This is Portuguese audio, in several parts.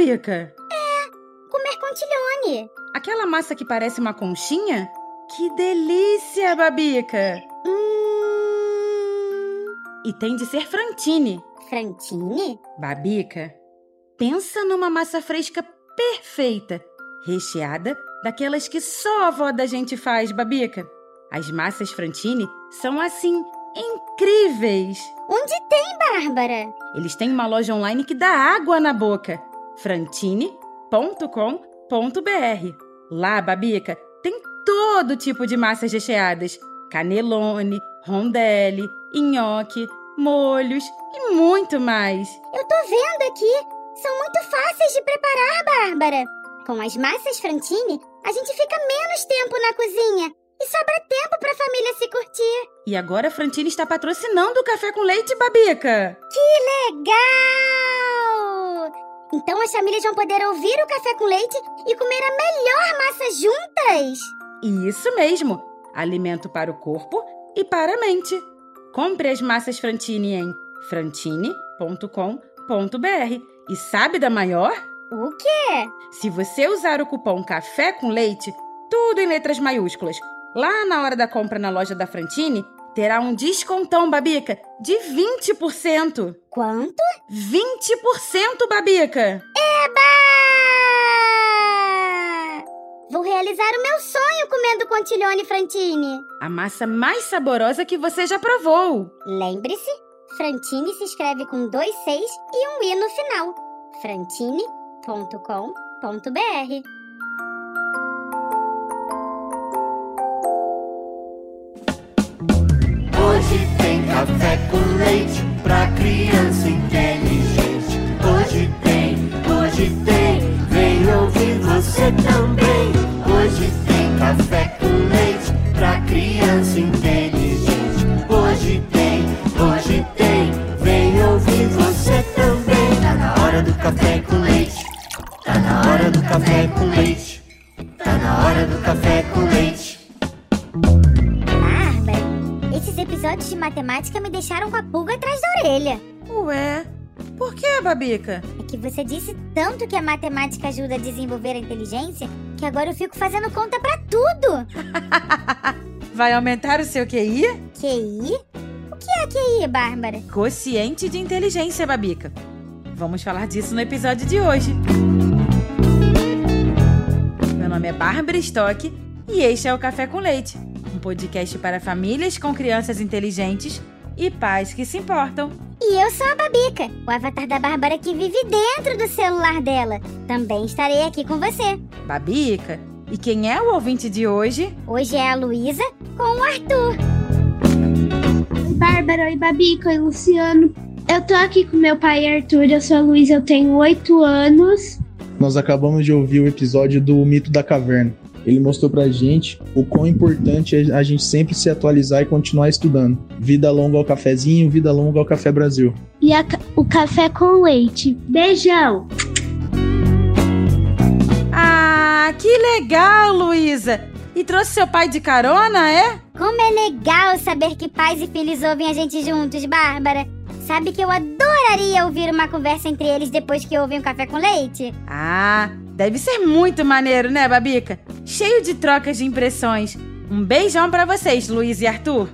Outro, Babica? Comer contilhone. Aquela massa que parece uma conchinha? Que delícia, Babica! Hum. E tem de ser frantine. Frantine? Babica, pensa numa massa fresca perfeita, recheada daquelas que só a avó da gente faz, Babica. As massas frantine são assim incríveis. Onde tem, Bárbara? Eles têm uma loja online que dá água na boca. frantine.com.br. Lá, Babica, tem todo tipo de massas recheadas: canelone, rondelli, nhoque, molhos e muito mais. Eu tô vendo aqui. São muito fáceis de preparar, Bárbara. Com as massas Frantine, a gente fica menos tempo na cozinha e sobra tempo pra família se curtir. E agora a Frantine está patrocinando o café com leite, Babica. Legal! Então as famílias vão poder ouvir o café com leite e comer a melhor massa juntas. Isso mesmo! Alimento para o corpo e para a mente. Compre as massas Frantine em frantine.com.br. E sabe da maior? O quê? Se você usar o cupom Café com Leite, tudo em letras maiúsculas, lá na hora da compra na loja da Frantine, terá um descontão, Babica, de 20%. Quanto? 20%, Babica! Eba! Vou realizar o meu sonho comendo contilhone Frantine. A massa mais saborosa que você já provou. Lembre-se, Frantine se escreve com dois seis e um i no final. frantine.com.br tem episódios de matemática me deixaram com a pulga atrás da orelha. Ué, por que, Babica? É que você disse tanto que a matemática ajuda a desenvolver a inteligência que agora eu fico fazendo conta pra tudo. Vai aumentar o seu QI? QI? O que é QI, Bárbara? Quociente de inteligência, Babica. Vamos falar disso no episódio de hoje. Meu nome é Bárbara Stock e este é o Café com Leite, um podcast para famílias com crianças inteligentes e pais que se importam. E eu sou a Babica, o avatar da Bárbara que vive dentro do celular dela. Também estarei aqui com você. Babica, e quem é o ouvinte de hoje? Hoje é a Luísa com o Arthur. Oi, Bárbara, oi, Babica, oi, Luciano. Eu tô aqui com meu pai Arthur, eu sou a Luísa, eu tenho 8 anos. Nós acabamos de ouvir o episódio do Mito da Caverna. Ele mostrou pra gente o quão importante é a gente sempre se atualizar e continuar estudando. Vida longa ao cafezinho, vida longa ao Café Brasil. E a o café com leite. Beijão! Ah, que legal, Luísa! E trouxe seu pai de carona, é? Como é legal saber que pais e filhos ouvem a gente juntos, Bárbara. Sabe que eu adoraria ouvir uma conversa entre eles depois que ouvem o café com leite? Ah, deve ser muito maneiro, né, Babica? Cheio de trocas de impressões. Um beijão pra vocês, Luiz e Arthur.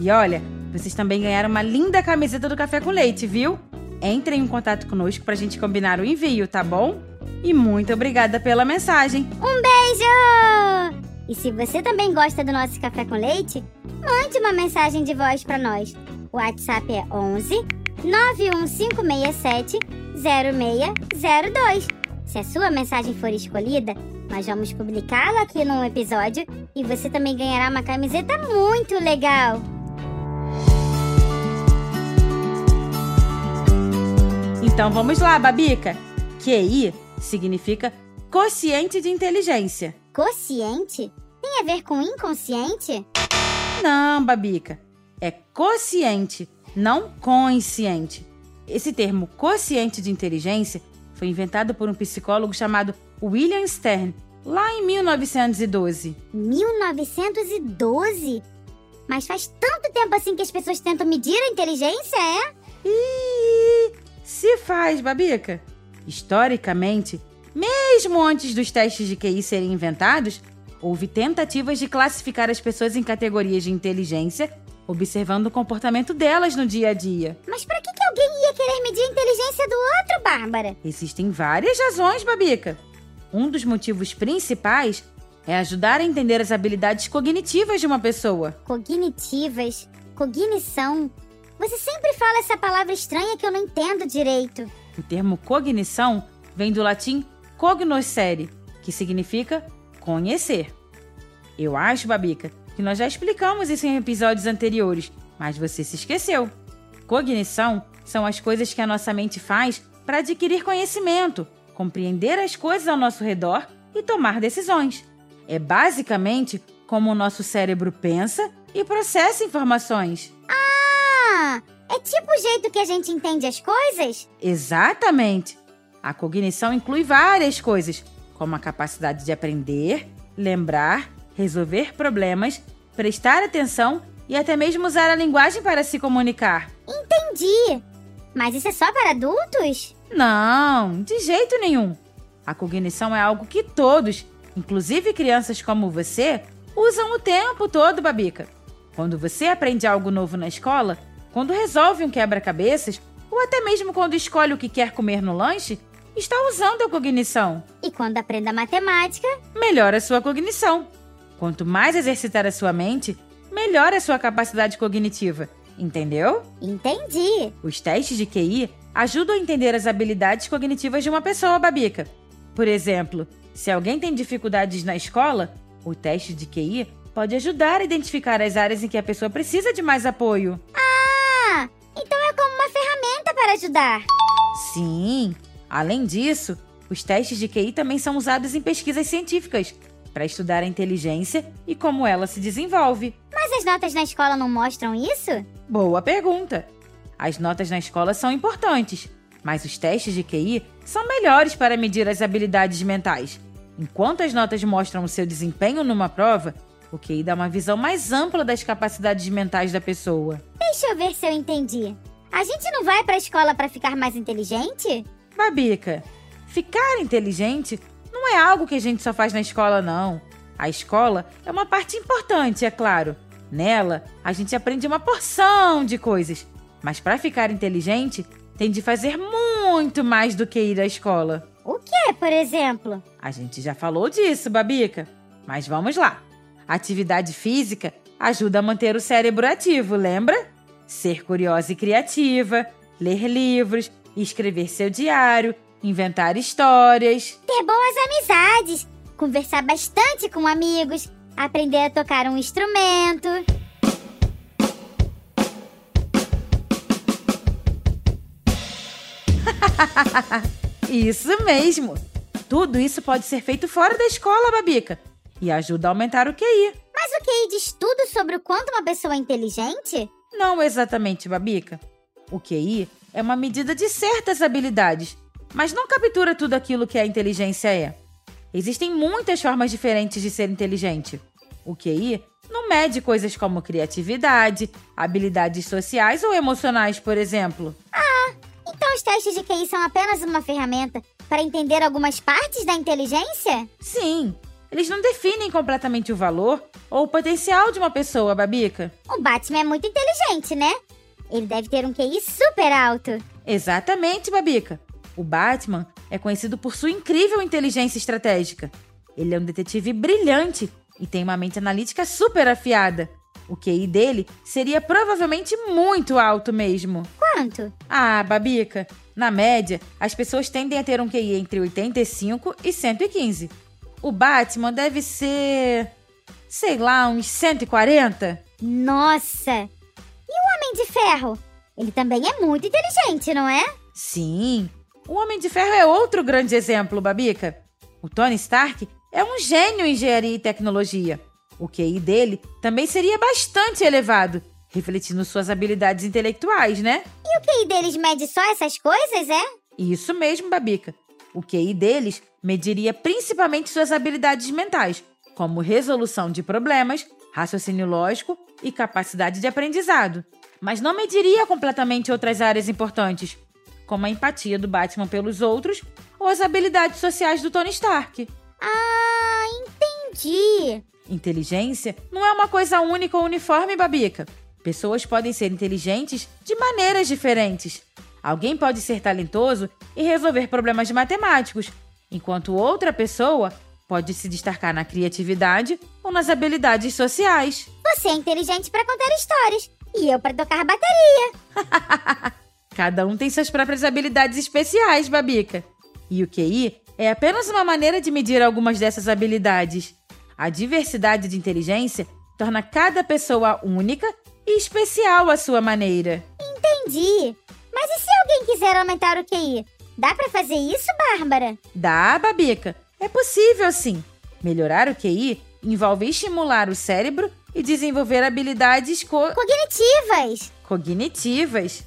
E olha, vocês também ganharam uma linda camiseta do Café com Leite, viu? Entrem em contato conosco pra gente combinar o envio, tá bom? E muito obrigada pela mensagem. Um beijo! E se você também gosta do nosso café com leite, mande uma mensagem de voz pra nós. O WhatsApp é 11 91567 0602. Se a sua mensagem for escolhida, nós vamos publicá-la aqui num episódio e você também ganhará uma camiseta muito legal. Então vamos lá, Babica. QI significa quociente de inteligência. Quociente? Tem a ver com inconsciente? Não, Babica. É quociente, não consciente. Esse termo quociente de inteligência foi inventado por um psicólogo chamado William Stern, lá em 1912. 1912? Mas faz tanto tempo assim que as pessoas tentam medir a inteligência, é? Ih, Se faz, Babica. Historicamente, mesmo antes dos testes de QI serem inventados, houve tentativas de classificar as pessoas em categorias de inteligência, observando o comportamento delas no dia a dia. Mas pra que, que alguém ia querer medir a inteligência do outro, Bárbara? Existem várias razões, Babica. Um dos motivos principais é ajudar a entender as habilidades cognitivas de uma pessoa. Cognitivas, cognição. Você sempre fala essa palavra estranha que eu não entendo direito. O termo cognição vem do latim cognoscere, que significa conhecer. Eu acho, Babica, que nós já explicamos isso em episódios anteriores, mas você se esqueceu. Cognição são as coisas que a nossa mente faz para adquirir conhecimento, compreender as coisas ao nosso redor e tomar decisões. É basicamente como o nosso cérebro pensa e processa informações. Ah, é tipo o jeito que a gente entende as coisas? Exatamente. A cognição inclui várias coisas, como a capacidade de aprender, lembrar, resolver problemas, prestar atenção e até mesmo usar a linguagem para se comunicar. Entendi. Mas isso é só para adultos? Não, de jeito nenhum. A cognição é algo que todos, inclusive crianças como você, usam o tempo todo, Babica. Quando você aprende algo novo na escola, quando resolve um quebra-cabeças, ou até mesmo quando escolhe o que quer comer no lanche, está usando a cognição. E quando aprende a matemática? Melhora a sua cognição. Quanto mais exercitar a sua mente, melhor a sua capacidade cognitiva. Entendeu? Entendi. Os testes de QI ajudam a entender as habilidades cognitivas de uma pessoa, Babica. Por exemplo, se alguém tem dificuldades na escola, o teste de QI pode ajudar a identificar as áreas em que a pessoa precisa de mais apoio. Ah, então é como uma ferramenta para ajudar. Sim. Além disso, os testes de QI também são usados em pesquisas científicas para estudar a inteligência e como ela se desenvolve. Mas as notas na escola não mostram isso? Boa pergunta. As notas na escola são importantes, mas os testes de QI são melhores para medir as habilidades mentais. Enquanto as notas mostram o seu desempenho numa prova, o QI dá uma visão mais ampla das capacidades mentais da pessoa. Deixa eu ver se eu entendi. A gente não vai para a escola para ficar mais inteligente? Babica, ficar inteligente não é algo que a gente só faz na escola, não. A escola é uma parte importante, é claro. Nela, a gente aprende uma porção de coisas. Mas para ficar inteligente, tem de fazer muito mais do que ir à escola. O que, por exemplo? A gente já falou disso, Babica. Mas vamos lá. Atividade física ajuda a manter o cérebro ativo, lembra? Ser curiosa e criativa, ler livros, escrever seu diário, inventar histórias. Ter boas amizades, conversar bastante com amigos, aprender a tocar um instrumento. Isso mesmo! Tudo isso pode ser feito fora da escola, Babica, e ajuda a aumentar o QI. Mas o QI diz tudo sobre o quanto uma pessoa é inteligente? Não exatamente, Babica. O QI é uma medida de certas habilidades, mas não captura tudo aquilo que a inteligência é. Existem muitas formas diferentes de ser inteligente. O QI não mede coisas como criatividade, habilidades sociais ou emocionais, por exemplo. Ah, então os testes de QI são apenas uma ferramenta para entender algumas partes da inteligência? Sim, eles não definem completamente o valor ou o potencial de uma pessoa, Babica. O Batman é muito inteligente, né? Ele deve ter um QI super alto. Exatamente, Babica. O Batman é conhecido por sua incrível inteligência estratégica. Ele é um detetive brilhante e tem uma mente analítica super afiada. O QI dele seria provavelmente muito alto mesmo. Quanto? Ah, Babica, na média, as pessoas tendem a ter um QI entre 85 e 115. O Batman deve ser. sei lá, uns 140? Nossa! E o Homem de Ferro? Ele também é muito inteligente, não é? Sim. O Homem de Ferro é outro grande exemplo, Babica. O Tony Stark é um gênio em engenharia e tecnologia. O QI dele também seria bastante elevado, refletindo suas habilidades intelectuais, né? E o QI deles mede só essas coisas, é? Isso mesmo, Babica. O QI deles mediria principalmente suas habilidades mentais, como resolução de problemas, raciocínio lógico e capacidade de aprendizado. Mas não mediria completamente outras áreas importantes. Como a empatia do Batman pelos outros ou as habilidades sociais do Tony Stark. Ah, entendi. Inteligência não é uma coisa única ou uniforme, Babica. Pessoas podem ser inteligentes de maneiras diferentes. Alguém pode ser talentoso e resolver problemas matemáticos, enquanto outra pessoa pode se destacar na criatividade ou nas habilidades sociais. Você é inteligente para contar histórias e eu para tocar bateria. Cada um tem suas próprias habilidades especiais, Babica. E o QI é apenas uma maneira de medir algumas dessas habilidades. A diversidade de inteligência torna cada pessoa única e especial à sua maneira. Entendi. Mas e se alguém quiser aumentar o QI? Dá para fazer isso, Bárbara? Dá, Babica. É possível sim. Melhorar o QI envolve estimular o cérebro e desenvolver habilidades co Cognitivas. cognitivas.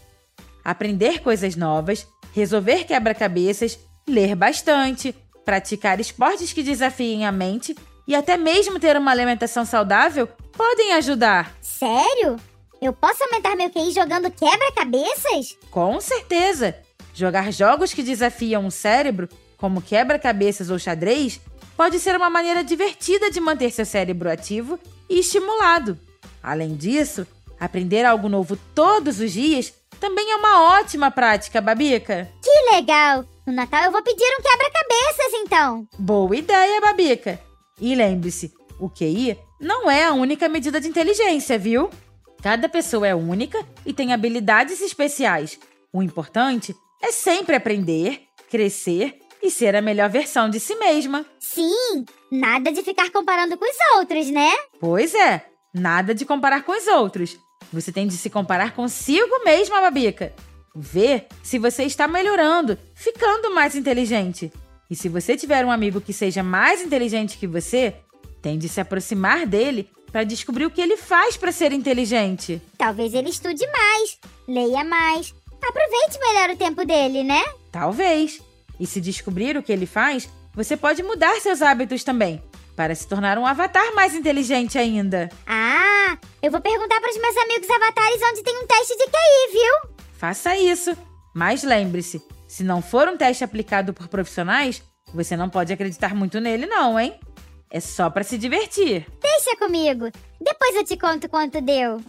Aprender coisas novas, resolver quebra-cabeças, ler bastante, praticar esportes que desafiem a mente e até mesmo ter uma alimentação saudável podem ajudar. Sério? Eu posso aumentar meu QI jogando quebra-cabeças? Com certeza! Jogar jogos que desafiam o cérebro, como quebra-cabeças ou xadrez, pode ser uma maneira divertida de manter seu cérebro ativo e estimulado. Além disso, aprender algo novo todos os dias também é uma ótima prática, Babica. Que legal! No Natal eu vou pedir um quebra-cabeças, então. Boa ideia, Babica! E lembre-se, o QI não é a única medida de inteligência, viu? Cada pessoa é única e tem habilidades especiais. O importante é sempre aprender, crescer e ser a melhor versão de si mesma. Sim, nada de ficar comparando com os outros, né? Pois é, nada de comparar com os outros. Você tem de se comparar consigo mesma, Babica. Ver se você está melhorando, ficando mais inteligente. E se você tiver um amigo que seja mais inteligente que você, tem de se aproximar dele para descobrir o que ele faz para ser inteligente. Talvez ele estude mais, leia mais. Aproveite melhor o tempo dele, né? Talvez. E se descobrir o que ele faz, você pode mudar seus hábitos também, para se tornar um avatar mais inteligente ainda. Ah, eu vou perguntar para os meus amigos avatares onde tem um teste de QI, viu? Faça isso. Mas lembre-se, se não for um teste aplicado por profissionais, você não pode acreditar muito nele não, hein? É só para se divertir. Deixa comigo. Depois eu te conto quanto deu.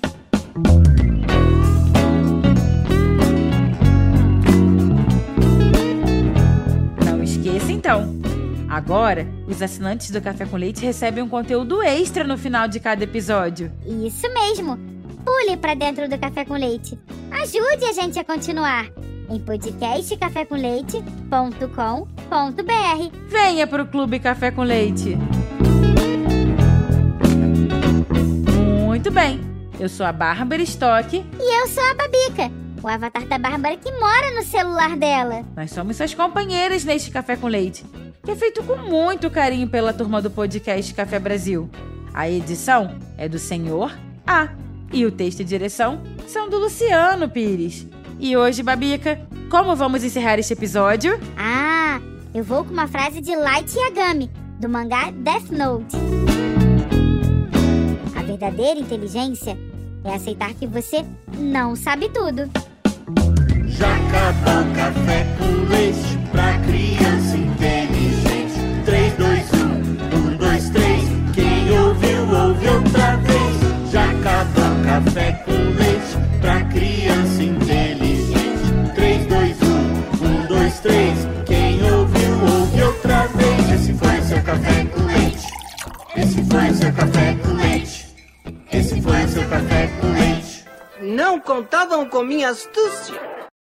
Não esqueça então. Agora, os assinantes do Café com Leite recebem um conteúdo extra no final de cada episódio. Isso mesmo. Pule para dentro do Café com Leite. Ajude a gente a continuar em podcastcafécomleite.com.br. Venha para o Clube Café com Leite. Muito bem. Eu sou a Bárbara Stock. E eu sou a Babica, o avatar da Bárbara que mora no celular dela. Nós somos suas companheiras neste Café com Leite, que é feito com muito carinho pela turma do podcast Café Brasil. A edição é do Senhor A e o texto e direção são do Luciano Pires. E hoje, Babica, como vamos encerrar este episódio? Ah, eu vou com uma frase de Light Yagami, do mangá Death Note. A verdadeira inteligência é aceitar que você não sabe tudo. Já acabou o café com leite pra criança Não contavam com minha astúcia.